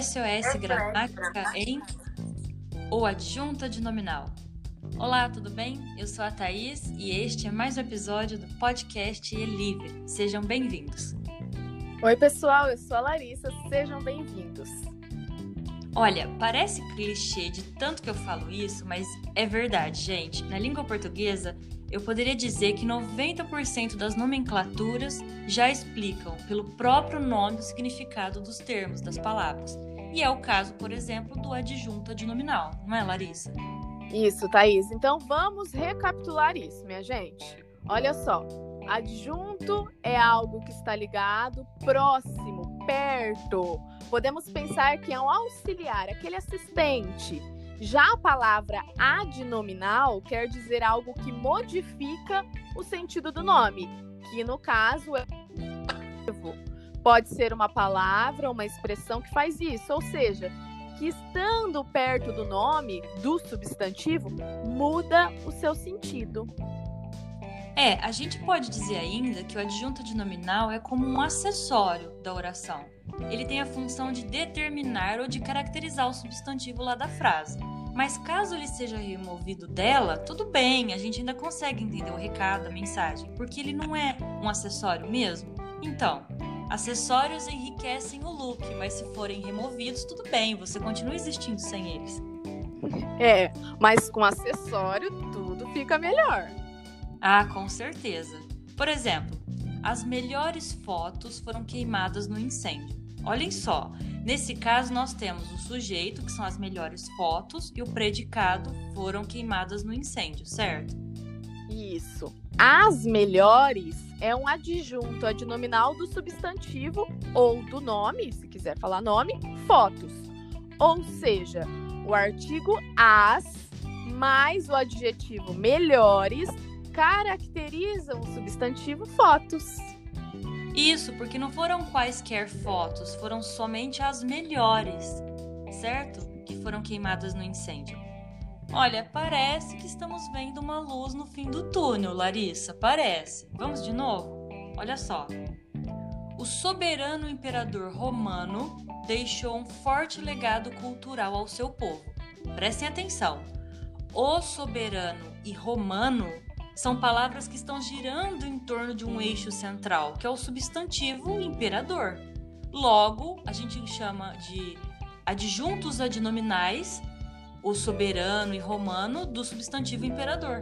SOS Gramática em ou adjunta de nominal. Olá, tudo bem? Eu sou a Thaís e este é mais um episódio do podcast E Livre. Sejam bem-vindos. Oi, pessoal, eu sou a Larissa, sejam bem-vindos. Olha, parece clichê de tanto que eu falo isso, mas é verdade, gente. Na língua portuguesa, eu poderia dizer que 90% das nomenclaturas já explicam pelo próprio nome o significado dos termos, das palavras. E é o caso, por exemplo, do adjunto adnominal, não é, Larissa? Isso, Thaís. Então vamos recapitular isso, minha gente. Olha só, adjunto é algo que está ligado, próximo, perto. Podemos pensar que é um auxiliar, aquele assistente já a palavra adnominal quer dizer algo que modifica o sentido do nome, que no caso é pode ser uma palavra uma expressão que faz isso, ou seja, que estando perto do nome, do substantivo, muda o seu sentido. É, a gente pode dizer ainda que o adjunto nominal é como um acessório da oração. Ele tem a função de determinar ou de caracterizar o substantivo lá da frase. Mas caso ele seja removido dela, tudo bem, a gente ainda consegue entender o recado, a mensagem, porque ele não é um acessório mesmo. Então, acessórios enriquecem o look, mas se forem removidos, tudo bem, você continua existindo sem eles. É, mas com acessório tudo fica melhor. Ah, com certeza. Por exemplo, as melhores fotos foram queimadas no incêndio. Olhem só, nesse caso nós temos o sujeito, que são as melhores fotos, e o predicado foram queimadas no incêndio, certo? Isso. As melhores é um adjunto adnominal do substantivo ou do nome, se quiser falar nome, fotos. Ou seja, o artigo as mais o adjetivo melhores caracterizam o substantivo fotos. Isso, porque não foram quaisquer fotos, foram somente as melhores, certo? Que foram queimadas no incêndio. Olha, parece que estamos vendo uma luz no fim do túnel, Larissa. Parece. Vamos de novo? Olha só. O soberano imperador romano deixou um forte legado cultural ao seu povo. Prestem atenção. O soberano e romano são palavras que estão girando em torno de um eixo central, que é o substantivo imperador. Logo, a gente chama de adjuntos adnominais o soberano e romano do substantivo imperador.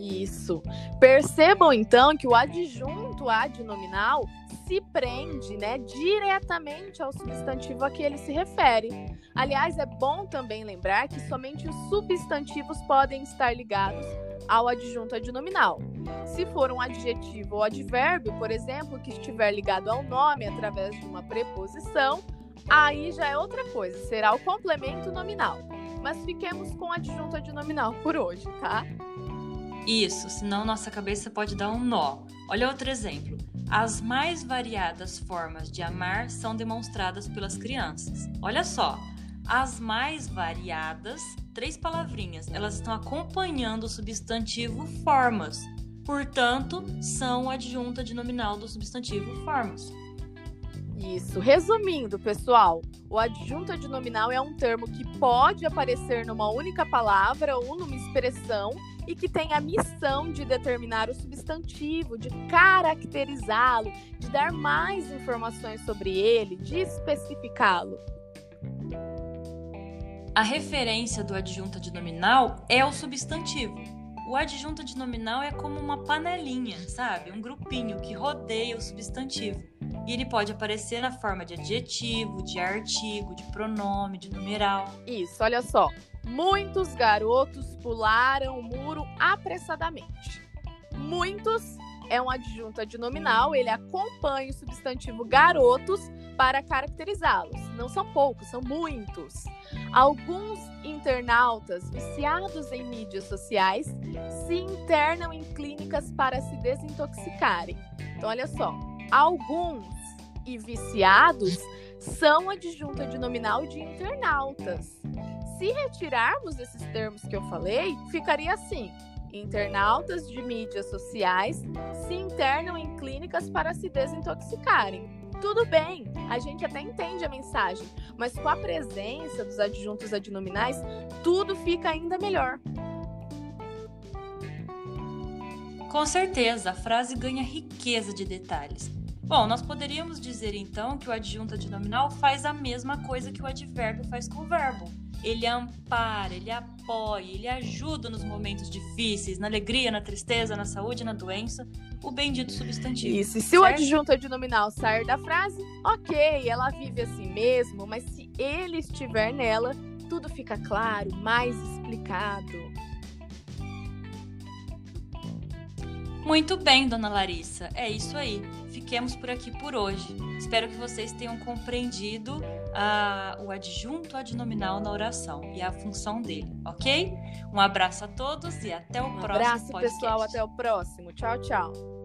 Isso. Percebam então que o adjunto adnominal se prende, né, diretamente ao substantivo a que ele se refere. Aliás, é bom também lembrar que somente os substantivos podem estar ligados ao adjunto adnominal. Se for um adjetivo ou advérbio, por exemplo, que estiver ligado ao nome através de uma preposição, aí já é outra coisa, será o complemento nominal. Mas fiquemos com adjunto adnominal por hoje, tá? Isso, senão nossa cabeça pode dar um nó. Olha outro exemplo. As mais variadas formas de amar são demonstradas pelas crianças. Olha só, as mais variadas, três palavrinhas, elas estão acompanhando o substantivo formas. Portanto, são adjunta de nominal do substantivo formas. Isso. Resumindo, pessoal, o adjunto adnominal é um termo que pode aparecer numa única palavra ou numa expressão e que tem a missão de determinar o substantivo, de caracterizá-lo, de dar mais informações sobre ele, de especificá-lo. A referência do adjunto adnominal é o substantivo. O adjunto adnominal é como uma panelinha, sabe? Um grupinho que rodeia o substantivo. E ele pode aparecer na forma de adjetivo, de artigo, de pronome, de numeral. Isso, olha só. Muitos garotos pularam o muro apressadamente. Muitos é um adjunto adnominal, ele acompanha o substantivo garotos para caracterizá-los. Não são poucos, são muitos. Alguns internautas viciados em mídias sociais se internam em clínicas para se desintoxicarem. Então, olha só, alguns e viciados são adjunto adnominal de internautas. Se retirarmos esses termos que eu falei, ficaria assim: Internautas de mídias sociais se internam em clínicas para se desintoxicarem. tudo bem, a gente até entende a mensagem, mas com a presença dos adjuntos adnominais, tudo fica ainda melhor. Com certeza, a frase ganha riqueza de detalhes. Bom, nós poderíamos dizer então que o adjunto adnominal faz a mesma coisa que o advérbio faz com o verbo. Ele ampara, ele apoia, ele ajuda nos momentos difíceis, na alegria, na tristeza, na saúde, na doença, o bendito substantivo. Isso, e se certo? o adjunto adnominal sair da frase, ok, ela vive assim mesmo, mas se ele estiver nela, tudo fica claro, mais explicado. Muito bem, dona Larissa. É isso aí. Fiquemos por aqui por hoje. Espero que vocês tenham compreendido uh, o adjunto adnominal na oração e a função dele, ok? Um abraço a todos e até o um próximo abraço, podcast. pessoal. Até o próximo. Tchau, tchau.